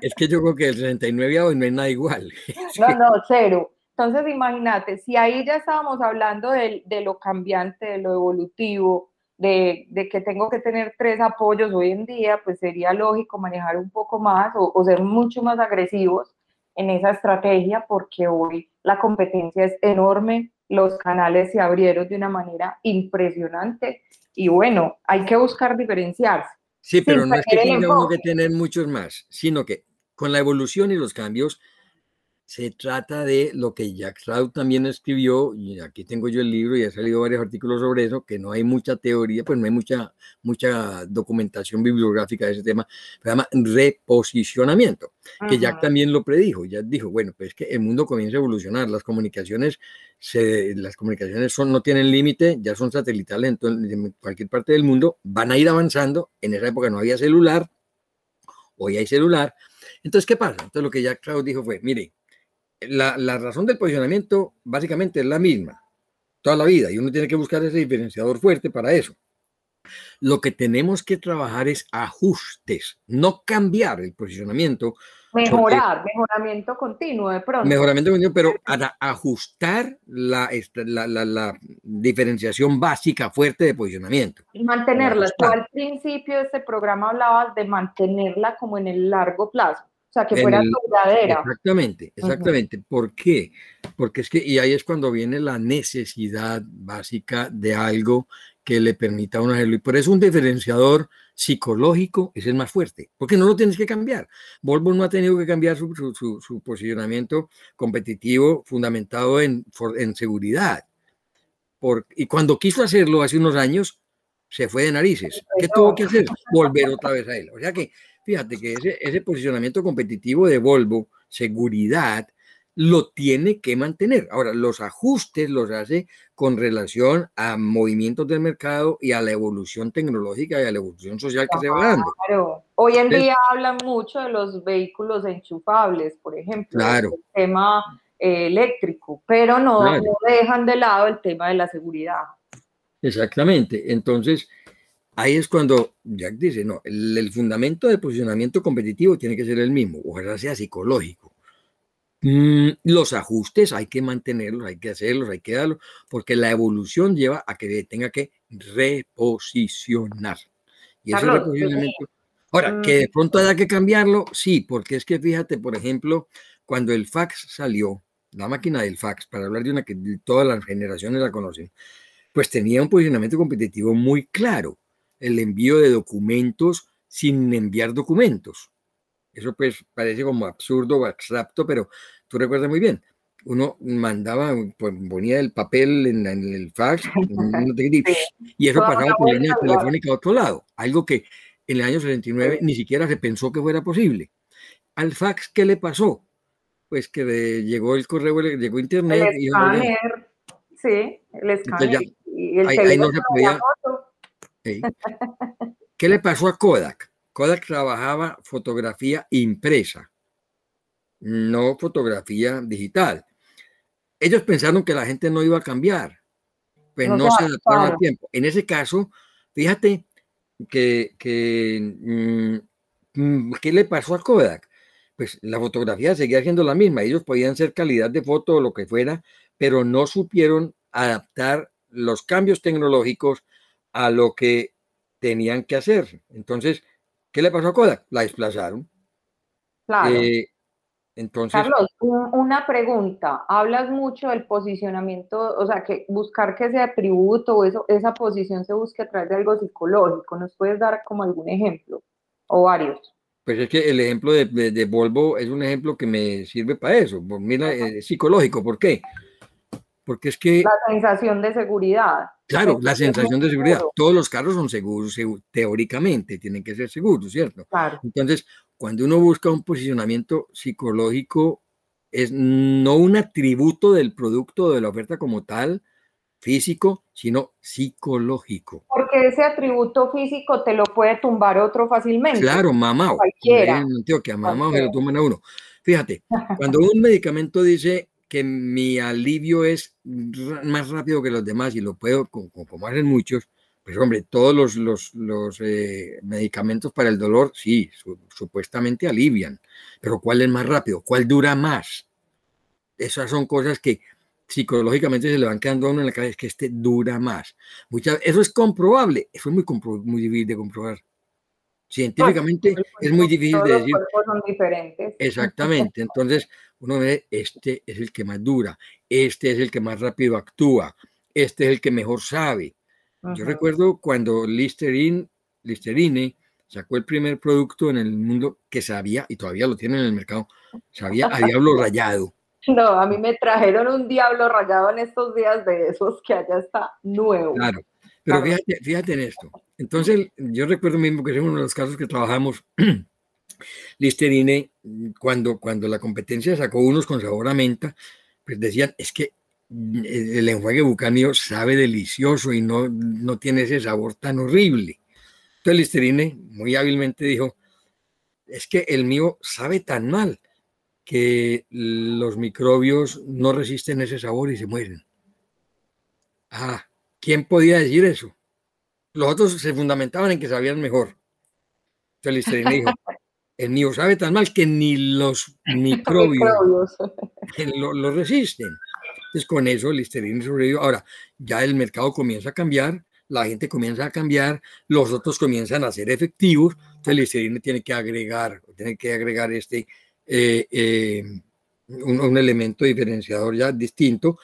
Es que yo creo que el 69 a hoy no es nada igual. *laughs* No, no, cero. Entonces, imagínate, si ahí ya estábamos hablando de, de lo cambiante, de lo evolutivo, de, de, que tengo que tener tres apoyos hoy en día, pues sería lógico manejar un poco más o, o ser mucho más agresivos en esa estrategia porque hoy la competencia es enorme, los canales se abrieron de una manera impresionante y bueno, hay que buscar diferenciarse. Sí, pero no es que tenga uno que tener muchos más, sino que con la evolución y los cambios se trata de lo que Jack Straub también escribió, y aquí tengo yo el libro y ha salido varios artículos sobre eso, que no hay mucha teoría, pues no hay mucha, mucha documentación bibliográfica de ese tema, se llama reposicionamiento, que Jack también lo predijo, ya dijo, bueno, pues que el mundo comienza a evolucionar, las comunicaciones, se, las comunicaciones son, no tienen límite, ya son satelitales en cualquier parte del mundo, van a ir avanzando, en esa época no había celular, hoy hay celular, entonces, ¿qué pasa? Entonces, lo que Jack Straub dijo fue, mire, la, razón del posicionamiento básicamente es la misma toda la vida y uno tiene que buscar ese diferenciador fuerte para eso. Lo que tenemos que trabajar es ajustes, no cambiar el posicionamiento. Mejorar, mejoramiento continuo de pronto. Mejoramiento continuo, pero para ajustar la, la, la, diferenciación básica fuerte de posicionamiento. Y mantenerla. Tú al principio de este programa hablabas de mantenerla como en el largo plazo. O sea, que fuera duradera. Exactamente, exactamente. ¿Por qué? Porque es que, y ahí es cuando viene la necesidad básica de algo que le permita a uno hacerlo. Y por eso un diferenciador psicológico es el más fuerte, porque no lo tienes que cambiar. Volvo no ha tenido que cambiar su, su, posicionamiento competitivo fundamentado en, en seguridad. Por, y cuando quiso hacerlo hace unos años, se fue de narices. ¿Qué tuvo que hacer? Volver otra vez a él. O sea que Fíjate que ese, ese posicionamiento competitivo de Volvo, seguridad, lo tiene que mantener. Ahora, los ajustes los hace con relación a movimientos del mercado y a la evolución tecnológica y a la evolución social que se va dando. Claro. Hoy en día hablan mucho de los vehículos enchufables, por ejemplo, claro. el tema eh, eléctrico, pero no, no dejan de lado el tema de la seguridad. Exactamente. Entonces, Ahí es cuando Jack dice, no, el, fundamento de posicionamiento competitivo tiene que ser el mismo, ojalá sea psicológico. Mm, los ajustes hay que mantenerlos, hay que hacerlos, hay que darlos, porque la evolución lleva a que tenga que reposicionar. Y ese reposicionamiento... Ahora, que de mm. pronto haya que cambiarlo, sí, porque es que fíjate, por ejemplo, cuando el fax salió, la máquina del fax, para hablar de una que todas las generaciones la conocen, pues tenía un posicionamiento competitivo muy claro el envío de documentos sin enviar documentos. Eso pues parece como absurdo o abstracto, pero tú recuerdas muy bien. uno mandaba, pues, ponía el papel en, el fax *laughs* y eso pasaba por línea telefónica a otro lado, algo que en el año 69 ni siquiera se pensó que fuera posible. Al fax, ¿qué le pasó? Pues que llegó el correo, llegó internet. El escáner, sí, el escáner. y el ahí, no se podía. ¿Qué le pasó a Kodak? Kodak trabajaba fotografía impresa, no fotografía digital. Ellos pensaron que la gente no iba a cambiar, pues no, se adaptaron a tiempo. En ese caso, fíjate que, mm, mm, ¿qué le pasó a Kodak? Pues la fotografía seguía siendo la misma. Ellos podían ser calidad de foto o lo que fuera, pero no supieron adaptar los cambios tecnológicos a lo que tenían que hacer. Entonces, ¿qué le pasó a Kodak? La desplazaron. Claro. Eh, entonces, Carlos, una pregunta. Hablas mucho del posicionamiento, o sea, que buscar que ese atributo o eso, esa posición se busque a través de algo psicológico. ¿Nos puedes dar como algún ejemplo o varios? Pues es que el ejemplo de, de, Volvo es un ejemplo que me sirve para eso. Mira, es psicológico. ¿Por qué? Porque es que... La sensación de seguridad. Claro, la sensación de seguridad. Todos los carros son seguros, teóricamente, tienen que ser seguros, ¿cierto? Claro. Entonces, cuando uno busca un posicionamiento psicológico, es no un atributo del producto o de la oferta como tal, físico, sino psicológico. Porque ese atributo físico te lo puede tumbar otro fácilmente. Claro, mamá. Cualquiera. que mamá se lo toman a uno. Fíjate, cuando un medicamento dice que mi alivio es más rápido que los demás y lo puedo, como, como hacen muchos, pues hombre, todos los, los, los eh, medicamentos para el dolor, sí, supuestamente alivian, pero ¿cuál es más rápido? ¿Cuál dura más? Esas son cosas que psicológicamente se le van quedando a uno en la cabeza, es que este dura más. Muchas, eso es comprobable, eso es muy, muy difícil de comprobar. Científicamente es muy difícil de decir. Los son diferentes. Exactamente. Entonces, uno ve, este es el que más dura, este es el que más rápido actúa, este es el que mejor sabe. Yo recuerdo cuando Listerine, Listerine sacó el primer producto en el mundo que sabía, y todavía lo tiene en el mercado, sabía a diablo rayado. *laughs* No, a mí me trajeron un diablo rayado en estos días de esos que allá está nuevo. Claro, pero Fíjate, fíjate en esto. Entonces, yo recuerdo mismo que es uno de los casos que trabajamos *clears throat* Listerine, cuando, cuando la competencia sacó unos con sabor a menta, pues decían, es que el enjuague bucanio sabe delicioso y no, no tiene ese sabor tan horrible. Entonces Listerine muy hábilmente dijo, es que el mío sabe tan mal que los microbios no resisten ese sabor y se mueren. Ah, ¿quién podía decir eso? Los otros se fundamentaban en que sabían mejor. Entonces Listerine dijo, el mío sabe tan mal que ni los *laughs* microbios, lo, resisten. Entonces con eso el Listerine sobrevivió. Ahora, ya el mercado comienza a cambiar, la gente comienza a cambiar, los otros comienzan a ser efectivos, entonces el Listerine tiene que agregar, tiene que agregar este, eh, eh, un, elemento diferenciador ya distinto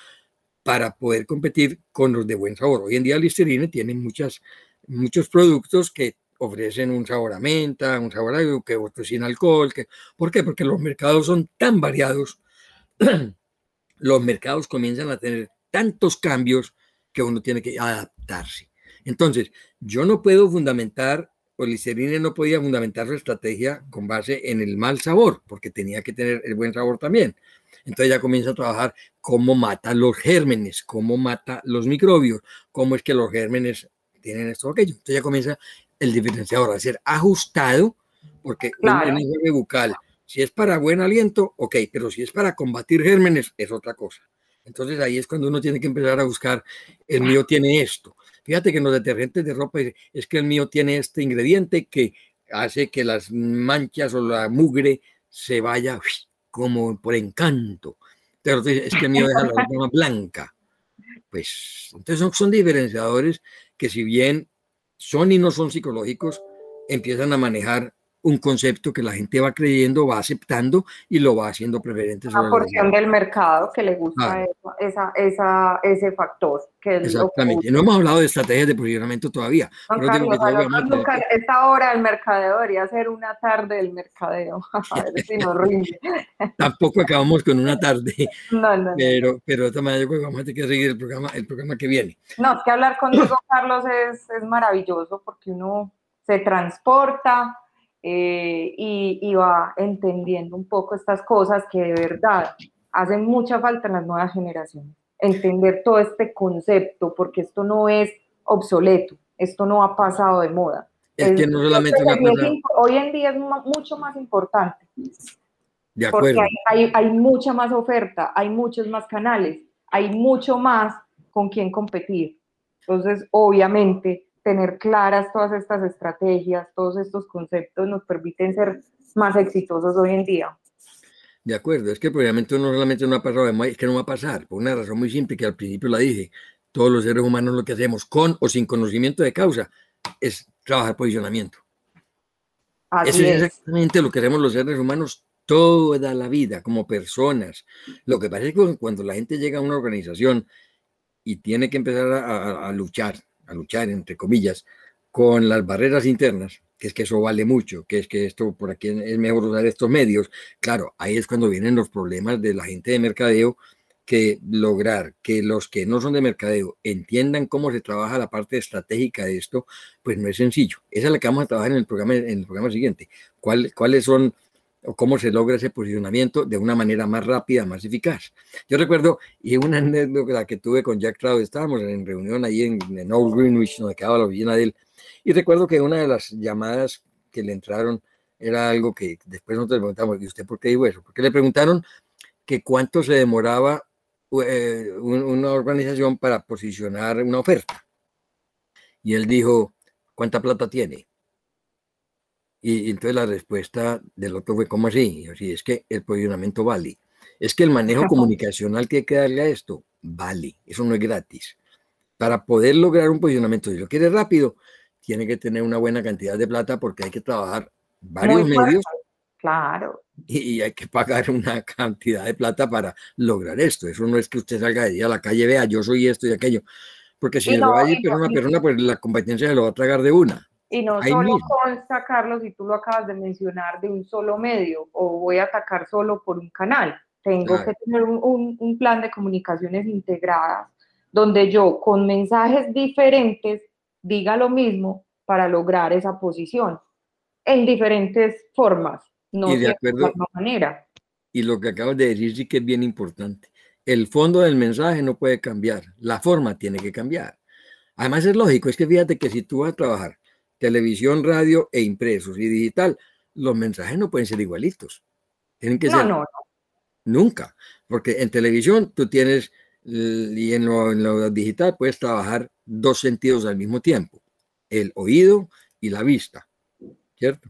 para poder competir con los de buen sabor. Hoy en día el Listerine tiene muchas, muchos productos que ofrecen un sabor a menta, un sabor a que otro sin alcohol. Que, ¿Por qué? Porque los mercados son tan variados, *clears throat* los mercados comienzan a tener tantos cambios que uno tiene que adaptarse. Entonces, yo no puedo fundamentar, o Listerine no podía fundamentar su estrategia con base en el mal sabor, porque tenía que tener el buen sabor también. Entonces ya comienza a trabajar cómo mata los gérmenes, cómo mata los microbios, cómo es que los gérmenes tienen esto o aquello. Entonces ya comienza el diferenciador a ser ajustado, porque claro. un bucal, si es para buen aliento, ok, pero si es para combatir gérmenes, es otra cosa. Entonces ahí es cuando uno tiene que empezar a buscar, el mío tiene esto. Fíjate que en los detergentes de ropa es que el mío tiene este ingrediente que hace que las manchas o la mugre se vaya como por encanto. Pero es que el mío deja la ropa *laughs* blanca. Pues entonces son, son diferenciadores que si bien son y no son psicológicos, empiezan a manejar un concepto que la gente va creyendo, va aceptando y lo va haciendo preferente. Una porción del mercado que le gusta esa, esa, ese factor. Que Exactamente. No hemos hablado de estrategias de posicionamiento todavía. esta hora del mercadeo debería ser una tarde del mercadeo. *laughs* A ver si nos *laughs* rinde. Tampoco acabamos con una tarde. *laughs* No, no, pero, pero de esta manera yo creo que vamos a tener que seguir el programa, el programa que viene. No, es que hablar contigo, Carlos, es, es maravilloso porque uno se transporta eh, y, va entendiendo un poco estas cosas que de verdad hacen mucha falta en las nuevas generaciones. Entender todo este concepto, porque esto no es obsoleto, esto no ha pasado de moda. Es, que no solamente Hoy en día es mucho más importante. De acuerdo. Porque hay, hay mucha más oferta, hay muchos más canales, hay mucho más con quien competir. Entonces, obviamente, tener claras todas estas estrategias, todos estos conceptos nos permiten ser más exitosos hoy en día. De acuerdo, es que probablemente no solamente no ha pasado, es que no va a pasar, por una razón muy simple que al principio la dije, todos los seres humanos lo que hacemos con o sin conocimiento de causa es trabajar posicionamiento. Eso es exactamente lo que hacemos los seres humanos toda la vida como personas. Lo que pasa es que cuando la gente llega a una organización y tiene que empezar a luchar a luchar, entre comillas, con las barreras internas, que es que eso vale mucho, que es que esto por aquí es mejor usar estos medios, claro, ahí es cuando vienen los problemas de la gente de mercadeo, que lograr que los que no son de mercadeo entiendan cómo se trabaja la parte estratégica de esto, pues no es sencillo. Esa es la que vamos a trabajar en el programa, en el programa siguiente. ¿Cuál, ¿Cuáles son o cómo se logra ese posicionamiento de una manera más rápida, más eficaz. Yo recuerdo, y una anécdota que tuve con Jack Trout, estábamos en reunión ahí en, Old Greenwich, donde quedaba la oficina de él, y recuerdo que una de las llamadas que le entraron era algo que después nosotros le preguntamos, ¿y usted por qué dijo eso? Porque le preguntaron que cuánto se demoraba eh, una organización para posicionar una oferta. Y él dijo, ¿cuánta plata tiene? Y, entonces la respuesta del otro fue, ¿cómo así? Y así, es que el posicionamiento vale. Es que el manejo comunicacional que hay que darle a esto vale. Eso no es gratis. Para poder lograr un posicionamiento, si lo quiere rápido, tiene que tener una buena cantidad de plata porque hay que trabajar varios medios. Claro. Y, hay que pagar *laughs* una cantidad de plata para lograr esto. Eso no es que usted salga de día a la calle, vea, yo soy esto y aquello. Porque si lo va a ir una persona, pues la competencia se lo va a tragar de una. Y no solo consta, Carlos, y tú lo acabas de mencionar, de un solo medio o voy a atacar solo por un canal. Tengo que tener un, un, plan de comunicaciones integradas donde yo con mensajes diferentes diga lo mismo para lograr esa posición en diferentes formas, no de, la misma manera. Y lo que acabas de decir sí que es bien importante. El fondo del mensaje no puede cambiar, la forma tiene que cambiar. Además es lógico, es que fíjate que si tú vas a trabajar televisión, radio e impresos y digital, los mensajes no pueden ser igualitos. Tienen que ser. No, no. Nunca. Porque en televisión tú tienes, y en lo, digital puedes trabajar dos sentidos al mismo tiempo: el oído y la vista. ¿Cierto?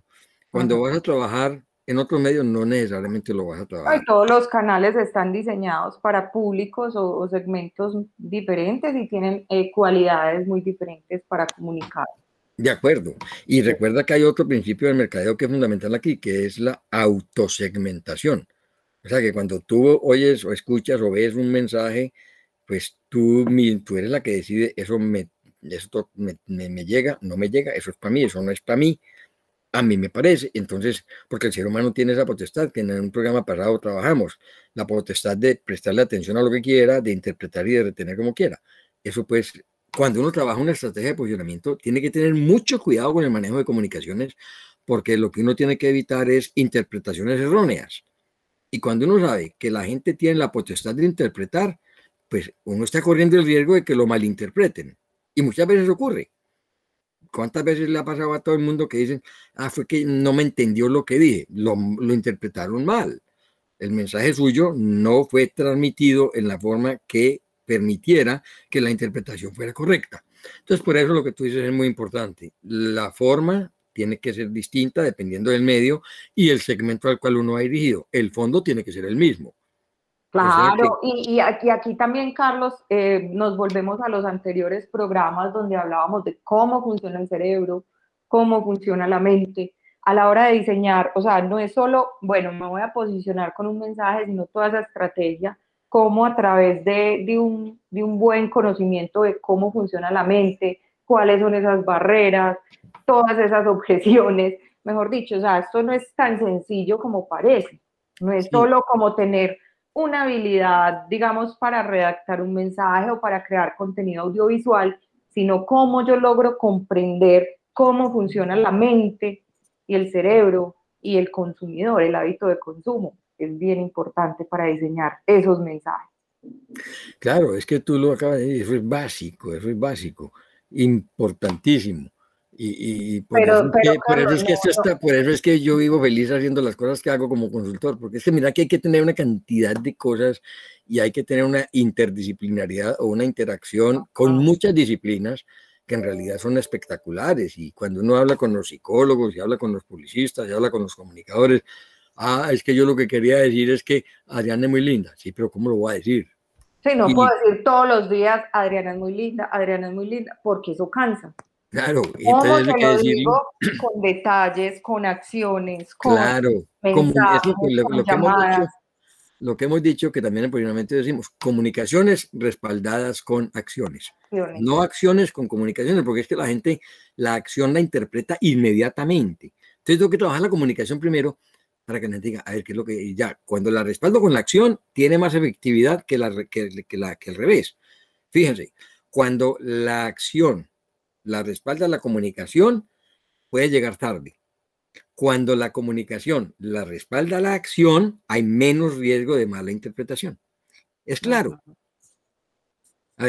Cuando vas a trabajar en otros medios, no necesariamente lo vas a trabajar. todos los canales están diseñados para públicos o, segmentos diferentes y tienen eh, cualidades muy diferentes para comunicar. De acuerdo. Y recuerda que hay otro principio del mercadeo que es fundamental aquí, que es la autosegmentación. O sea, que cuando tú oyes o escuchas o ves un mensaje, pues tú, tú eres la que decide, eso, me, eso me, me, llega, no me llega, eso es para mí, eso no es para mí. A mí me parece. Entonces, porque el ser humano tiene esa potestad, que en un programa pasado trabajamos, la potestad de prestarle atención a lo que quiera, de interpretar y de retener como quiera. Eso pues cuando uno trabaja una estrategia de posicionamiento, tiene que tener mucho cuidado con el manejo de comunicaciones, porque lo que uno tiene que evitar es interpretaciones erróneas. Y cuando uno sabe que la gente tiene la potestad de interpretar, pues uno está corriendo el riesgo de que lo malinterpreten. Y muchas veces ocurre. ¿Cuántas veces le ha pasado a todo el mundo que dicen, ah, fue que no me entendió lo que dije, lo, lo interpretaron mal? El mensaje suyo no fue transmitido en la forma que permitiera que la interpretación fuera correcta. Entonces, por eso lo que tú dices es muy importante. La forma tiene que ser distinta dependiendo del medio y el segmento al cual uno ha dirigido. El fondo tiene que ser el mismo. Claro, y, aquí, aquí también, Carlos, eh, nos volvemos a los anteriores programas donde hablábamos de cómo funciona el cerebro, cómo funciona la mente, a la hora de diseñar, o sea, no es solo, bueno, me voy a posicionar con un mensaje, sino toda esa estrategia, cómo a través de, de, un, de un buen conocimiento de cómo funciona la mente, cuáles son esas barreras, todas esas objeciones, mejor dicho, o sea, esto no es tan sencillo como parece, no es solo como tener una habilidad, digamos, para redactar un mensaje o para crear contenido audiovisual, sino cómo yo logro comprender cómo funciona la mente y el cerebro y el consumidor, el hábito de consumo. Es bien importante para diseñar esos mensajes. Claro, es que tú lo acabas de decir, eso es básico, eso es básico, importantísimo. Y, por, eso es que, por eso es que yo vivo feliz haciendo las cosas que hago como consultor, porque es que mira que hay que tener una cantidad de cosas y hay que tener una interdisciplinaridad o una interacción con muchas disciplinas que en realidad son espectaculares. Y cuando uno habla con los psicólogos y habla con los publicistas y habla con los comunicadores, ah, es que yo lo que quería decir es que Adriana es muy linda. Sí, pero ¿cómo lo voy a decir? Sí, no puedo decir todos los días, Adriana es muy linda, Adriana es muy linda, porque eso cansa. Claro, entonces lo que digo con detalles, con acciones, con claro, mensajes, lo, que hemos dicho, lo que hemos dicho, que también en posicionamiento decimos, comunicaciones respaldadas con acciones. No acciones con comunicaciones, porque es que la gente la acción la interpreta inmediatamente. Entonces tengo que trabajar la comunicación primero para que gente diga, a ver, ¿qué es lo que ya? Cuando la respaldo con la acción, tiene más efectividad que, la, que, la, que el revés. Fíjense, cuando la acción la respalda la comunicación, puede llegar tarde. Cuando la comunicación la respalda la acción, hay menos riesgo de mala interpretación. ¿Es claro?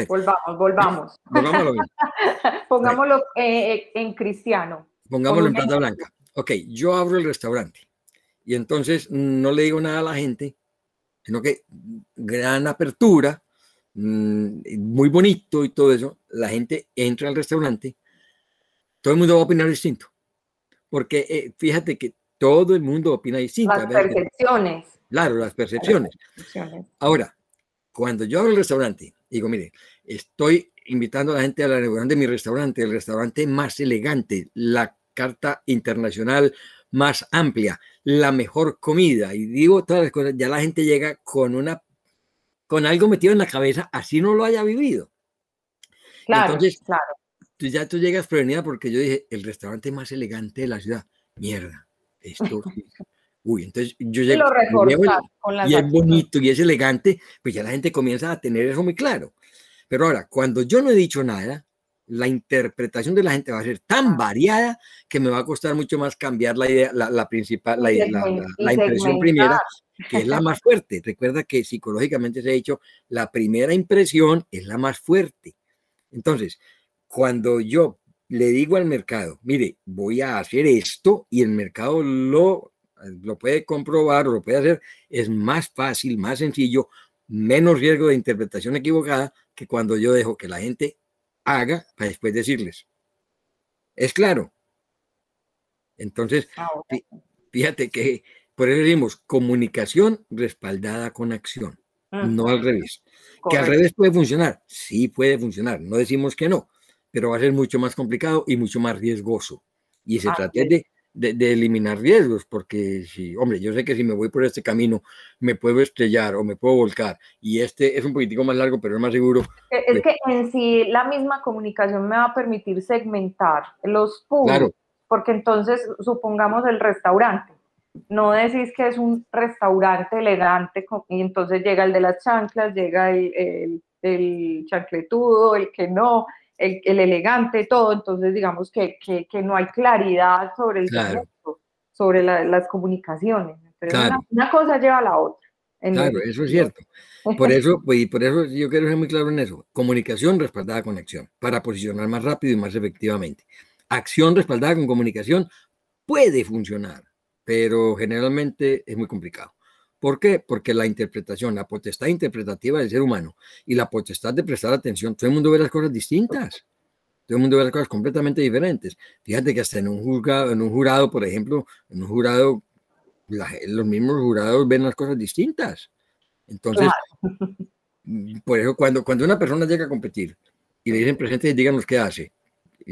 volvamos, volvamos. *laughs* *laughs* Pongámoslo eh, en cristiano. Pongámoslo en plata blanca. Ok, yo abro el restaurante y entonces no le digo nada a la gente, sino que gran apertura, Mm, muy bonito y todo eso, la gente entra al restaurante, todo el mundo va a opinar distinto. Porque eh, fíjate que todo el mundo opina distinto. Las percepciones. Claro, las percepciones. Ahora, cuando yo abro el restaurante, digo, mire, estoy invitando a la gente a la reunión de mi restaurante, el restaurante más elegante, la carta internacional más amplia, la mejor comida, y digo todas las cosas, ya la gente llega con una con algo metido en la cabeza, así no lo haya vivido. Claro, Entonces, claro. Tú ya tú llegas prevenida porque yo dije, el restaurante más elegante de la ciudad. Mierda, esto. *laughs* Uy, entonces yo llego. y es bonito y es elegante, pues ya la gente comienza a tener eso muy claro. Pero ahora, cuando yo no he dicho nada, la interpretación de la gente va a ser tan variada que me va a costar mucho más cambiar la idea, la, principal, la, la, impresión primera que es la *laughs* más fuerte. Recuerda que psicológicamente se ha dicho, la primera impresión es la más fuerte. Entonces, cuando yo le digo al mercado, mire, voy a hacer esto y el mercado lo, lo puede comprobar o lo puede hacer, es más fácil, más sencillo, menos riesgo de interpretación equivocada que cuando yo dejo que la gente haga para después decirles. ¿Es claro? Entonces, ah, fíjate que por eso decimos comunicación respaldada con acción, no al revés. Que al revés puede funcionar, sí puede funcionar, no decimos que no, pero va a ser mucho más complicado y mucho más riesgoso. Y se trata de, de, eliminar riesgos, porque si, hombre, yo sé que si me voy por este camino me puedo estrellar o me puedo volcar, y este es un poquitico más largo, pero es más seguro. Es pues que en sí la misma comunicación me va a permitir segmentar los puntos, porque entonces supongamos el restaurante no decís que es un restaurante elegante y entonces llega el de las chanclas, llega el, el, chancletudo, el que no, el, elegante, todo. Entonces, digamos que, no hay claridad sobre el sobre las comunicaciones. una, cosa lleva a la otra. Claro, eso es cierto. Por eso, *laughs* pues, por eso yo quiero ser muy claro en eso. Comunicación respaldada con acción, para posicionar más rápido y más efectivamente. Acción respaldada con comunicación puede funcionar pero generalmente es muy complicado. ¿Por qué? Porque la interpretación, la potestad interpretativa del ser humano y la potestad de prestar atención, todo el mundo ve las cosas distintas. Todo el mundo ve las cosas completamente diferentes. Fíjate que hasta en un jurado, en un jurado por ejemplo, en un jurado, los mismos jurados ven las cosas distintas. Entonces, *laughs* por eso cuando, cuando una persona llega a competir y le dicen presente, díganos qué hace.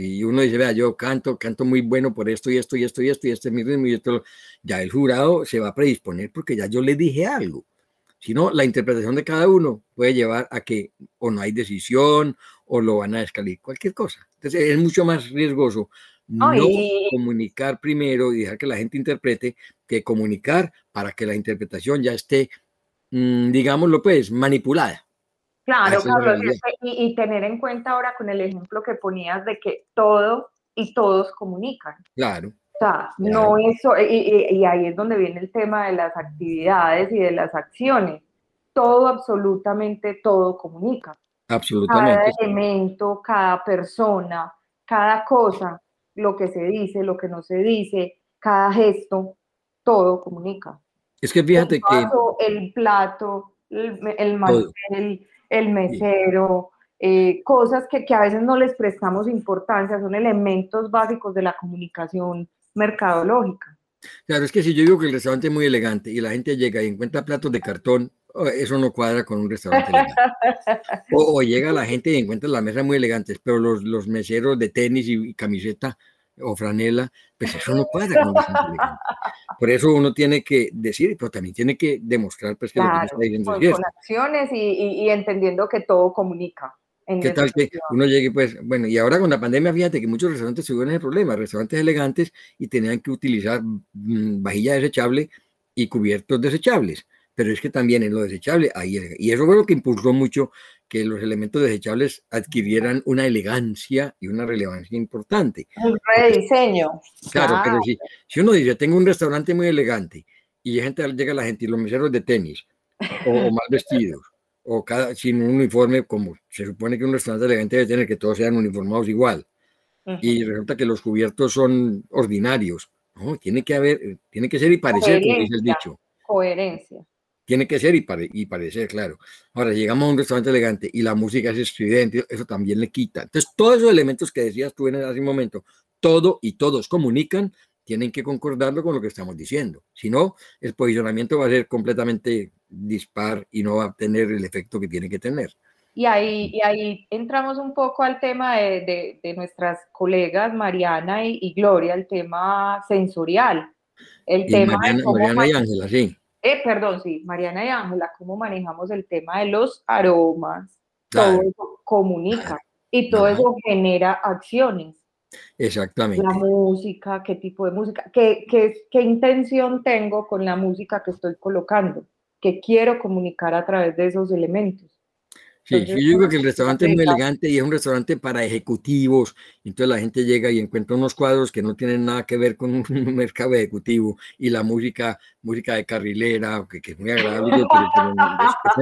Y uno dice, vea, yo canto, canto muy bueno por esto y esto y esto y esto y este mi ritmo y esto, ya el jurado se va a predisponer porque ya yo le dije algo. Si no, la interpretación de cada uno puede llevar a que o no hay decisión o lo van a escalar, cualquier cosa. Entonces es mucho más riesgoso no comunicar primero y dejar que la gente interprete que comunicar para que la interpretación ya esté, mm, digámoslo pues, manipulada. Claro, Carlos, y, tener en cuenta ahora con el ejemplo que ponías de que todo y todos comunican. Claro. O sea, no eso, y, y, ahí es donde viene el tema de las actividades y de las acciones. Todo, absolutamente todo comunica. Absolutamente. Cada elemento, cada persona, cada cosa, lo que se dice, lo que no se dice, cada gesto, todo comunica. Es que fíjate el que... El plato, el, el el mesero, eh, cosas que, que, a veces no les prestamos importancia, son elementos básicos de la comunicación mercadológica. Claro, es que si yo digo que el restaurante es muy elegante y la gente llega y encuentra platos de cartón, oh, eso no cuadra con un restaurante elegante. *laughs* O, llega la gente y encuentra la mesa muy elegante, pero los, los meseros de tenis y camiseta o franela, pues eso no puede Por eso uno tiene que decir, pero también tiene que demostrar pues, que lo que está diciendo con, con acciones y, y, entendiendo que todo comunica. ¿Qué tal que uno llegue, pues, bueno, y ahora con la pandemia, fíjate que muchos restaurantes tuvieron ese problema, restaurantes elegantes y tenían que utilizar mm, vajilla desechable y cubiertos desechables pero es que también en lo desechable, ahí, y eso fue lo que impulsó mucho que los elementos desechables adquirieran una elegancia y una relevancia importante. Un rediseño. Claro, pero si, si, uno dice, tengo un restaurante muy elegante y gente, llega la gente y los meseros de tenis o, mal vestidos o cada, sin un uniforme como se supone que un restaurante elegante debe tener que todos sean uniformados igual y resulta que los cubiertos son ordinarios. No, tiene que haber, tiene que ser y parecer, como dice el dicho. Coherencia. Tiene que ser y, y, parecer, claro. Ahora, llegamos a un restaurante elegante y la música es estridente, eso también le quita. Entonces, todos esos elementos que decías tú en hace un momento, todo y todos comunican, tienen que concordarlo con lo que estamos diciendo. Si no, el posicionamiento va a ser completamente dispar y no va a tener el efecto que tiene que tener. Y ahí, y ahí entramos un poco al tema de, de, nuestras colegas Mariana y, Gloria, el tema sensorial. El tema Mariana, Mariana y Ángela, sí eh, perdón, sí, Mariana y Ángela, cómo manejamos el tema de los aromas, todo eso comunica y todo eso genera acciones. Exactamente. La música, qué tipo de música, qué, qué, qué intención tengo con la música que estoy colocando, qué quiero comunicar a través de esos elementos. Sí, yo digo que el restaurante es muy elegante y es un restaurante para ejecutivos. Entonces la gente llega y encuentra unos cuadros que no tienen nada que ver con *laughs* un mercado ejecutivo y la música, música de carrilera, que, que es muy agradable, pero,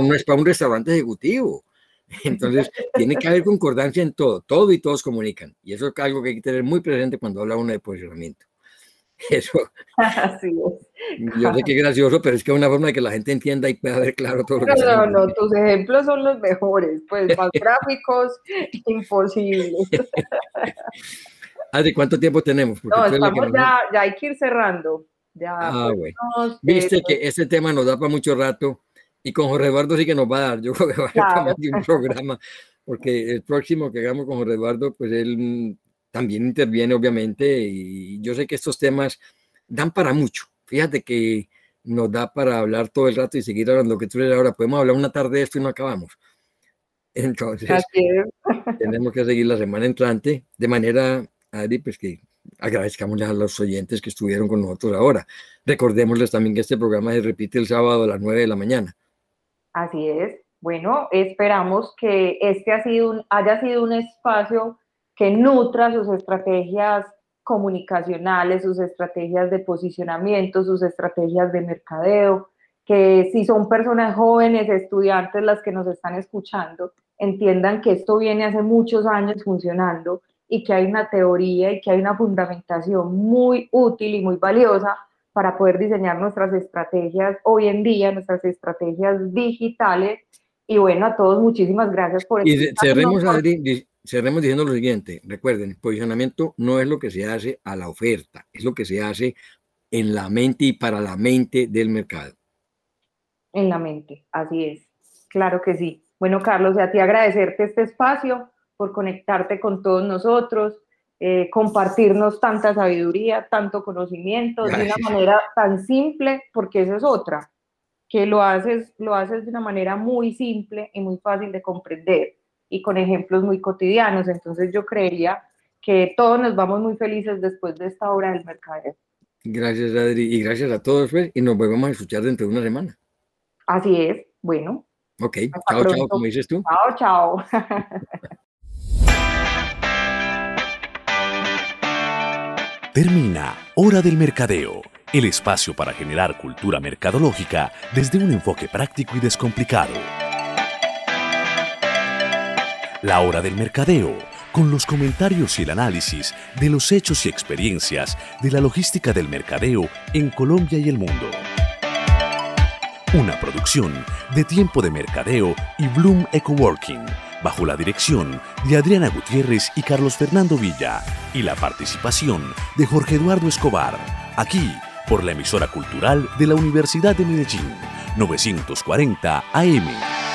no, es para un restaurante ejecutivo. *laughs* Entonces tiene que haber concordancia en todo, todo y todos comunican. Y eso es algo que hay que tener muy presente cuando habla uno de posicionamiento. *laughs* Eso. Así es. Yo sé que es gracioso, pero es que es una forma de que la gente entienda y pueda ver claro todo lo que No, no, no, tus ejemplos son los mejores, pues más *laughs* gráficos, imposibles. *laughs* ¿de ¿cuánto tiempo tenemos? no, estamos ya, ya hay que ir cerrando. Ya, ah, pues, bueno. Viste que este tema nos da para mucho rato y con Jorge Eduardo sí que nos va a dar. Yo creo que va a dar más de un programa, porque el próximo que hagamos con Jorge Eduardo, pues él también interviene, obviamente, y yo sé que estos temas dan para mucho. Fíjate que nos da para hablar todo el rato y seguir hablando lo que tú eres ahora. Podemos hablar una tarde de esto y no acabamos. *laughs* Entonces, tenemos que seguir la semana entrante de manera, Adri, pues que agradezcamos a los oyentes que estuvieron con nosotros ahora. Recordémosles también que este programa se repite el sábado a las 9 de la mañana. Así es. Bueno, esperamos que este ha sido un, haya sido un espacio que nutra sus estrategias comunicacionales, sus estrategias de posicionamiento, sus estrategias de mercadeo, que si son personas jóvenes, estudiantes las que nos están escuchando, entiendan que esto viene hace muchos años funcionando y que hay una teoría y que hay una fundamentación muy útil y muy valiosa para poder diseñar nuestras estrategias hoy en día, nuestras estrategias digitales. Y bueno, a todos muchísimas gracias por... Y cerremos, Adri, cerremos diciendo lo siguiente, recuerden, el posicionamiento no es lo que se hace a la oferta, es lo que se hace en la mente y para la mente del mercado. En la mente, así es, claro que sí. Bueno, Carlos, a ti agradecerte este espacio por conectarte con todos nosotros, eh, compartirnos tanta sabiduría, tanto conocimiento de una manera tan simple, porque esa es otra, que lo haces, lo haces de una manera muy simple y muy fácil de comprender y con ejemplos muy cotidianos. Entonces yo creería que todos nos vamos muy felices después de esta obra del mercadeo. Gracias, Adri, y gracias a todos, pues, y nos volvemos a escuchar dentro de una semana. Así es, bueno. Ok, chao, chao, como dices tú. Chao, chao. *laughs* Termina Hora del Mercadeo, el espacio para generar cultura mercadológica desde un enfoque práctico y descomplicado. La Hora del Mercadeo, con los comentarios y el análisis de los hechos y experiencias de la logística del mercadeo en Colombia y el mundo. Una producción de Tiempo de Mercadeo y Bloom Ecoworking bajo la dirección de Adriana Gutiérrez y Carlos Fernando Villa, y la participación de Jorge Eduardo Escobar, aquí por la emisora cultural de la Universidad de Medellín, 940 AM.